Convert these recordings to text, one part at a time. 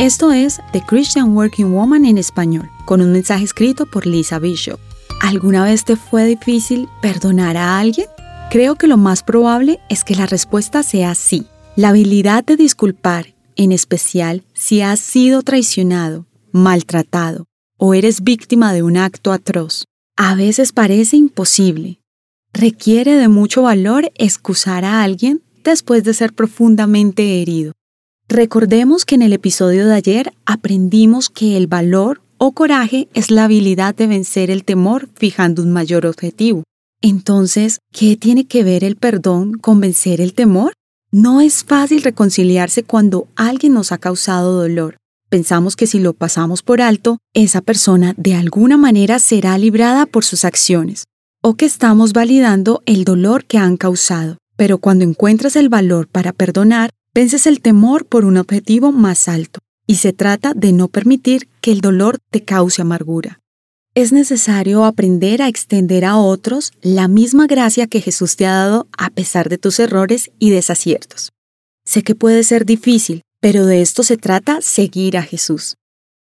Esto es The Christian Working Woman en español, con un mensaje escrito por Lisa Bishop. ¿Alguna vez te fue difícil perdonar a alguien? Creo que lo más probable es que la respuesta sea sí. La habilidad de disculpar, en especial si has sido traicionado, maltratado o eres víctima de un acto atroz, a veces parece imposible. Requiere de mucho valor excusar a alguien después de ser profundamente herido. Recordemos que en el episodio de ayer aprendimos que el valor o coraje es la habilidad de vencer el temor fijando un mayor objetivo. Entonces, ¿qué tiene que ver el perdón con vencer el temor? No es fácil reconciliarse cuando alguien nos ha causado dolor. Pensamos que si lo pasamos por alto, esa persona de alguna manera será librada por sus acciones, o que estamos validando el dolor que han causado. Pero cuando encuentras el valor para perdonar, vences el temor por un objetivo más alto, y se trata de no permitir que el dolor te cause amargura. Es necesario aprender a extender a otros la misma gracia que Jesús te ha dado a pesar de tus errores y desaciertos. Sé que puede ser difícil, pero de esto se trata seguir a Jesús.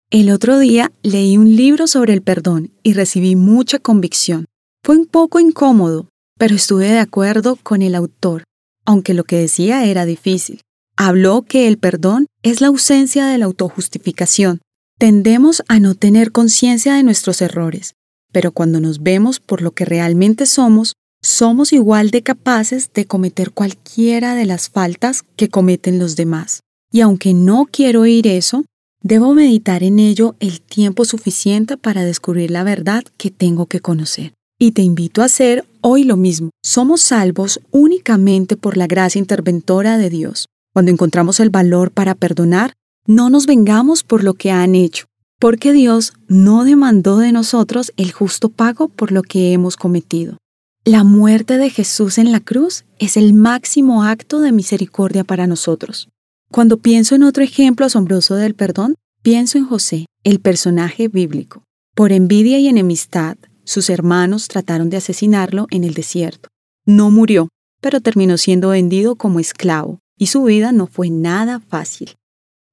El otro día leí un libro sobre el perdón y recibí mucha convicción. Fue un poco incómodo, pero estuve de acuerdo con el autor, aunque lo que decía era difícil. Habló que el perdón es la ausencia de la autojustificación. Tendemos a no tener conciencia de nuestros errores, pero cuando nos vemos por lo que realmente somos, somos igual de capaces de cometer cualquiera de las faltas que cometen los demás. Y aunque no quiero oír eso, debo meditar en ello el tiempo suficiente para descubrir la verdad que tengo que conocer. Y te invito a hacer hoy lo mismo. Somos salvos únicamente por la gracia interventora de Dios. Cuando encontramos el valor para perdonar, no nos vengamos por lo que han hecho, porque Dios no demandó de nosotros el justo pago por lo que hemos cometido. La muerte de Jesús en la cruz es el máximo acto de misericordia para nosotros. Cuando pienso en otro ejemplo asombroso del perdón, pienso en José, el personaje bíblico. Por envidia y enemistad, sus hermanos trataron de asesinarlo en el desierto. No murió, pero terminó siendo vendido como esclavo, y su vida no fue nada fácil.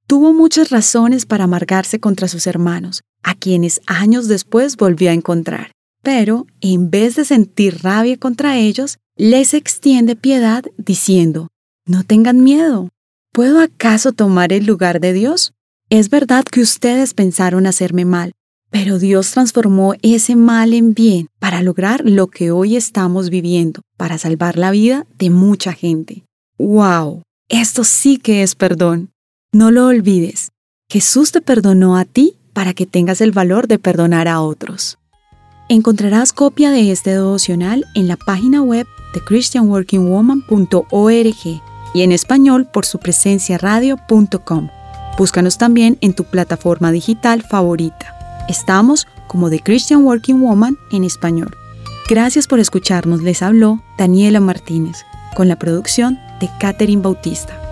Tuvo muchas razones para amargarse contra sus hermanos, a quienes años después volvió a encontrar. Pero, en vez de sentir rabia contra ellos, les extiende piedad diciendo, No tengan miedo. ¿Puedo acaso tomar el lugar de Dios? Es verdad que ustedes pensaron hacerme mal, pero Dios transformó ese mal en bien para lograr lo que hoy estamos viviendo, para salvar la vida de mucha gente. ¡Wow! Esto sí que es perdón. No lo olvides. Jesús te perdonó a ti para que tengas el valor de perdonar a otros. Encontrarás copia de este devocional en la página web de christianworkingwoman.org y en español por su presencia radio.com. Búscanos también en tu plataforma digital favorita. Estamos como The Christian Working Woman en español. Gracias por escucharnos, les habló Daniela Martínez, con la producción de Catherine Bautista.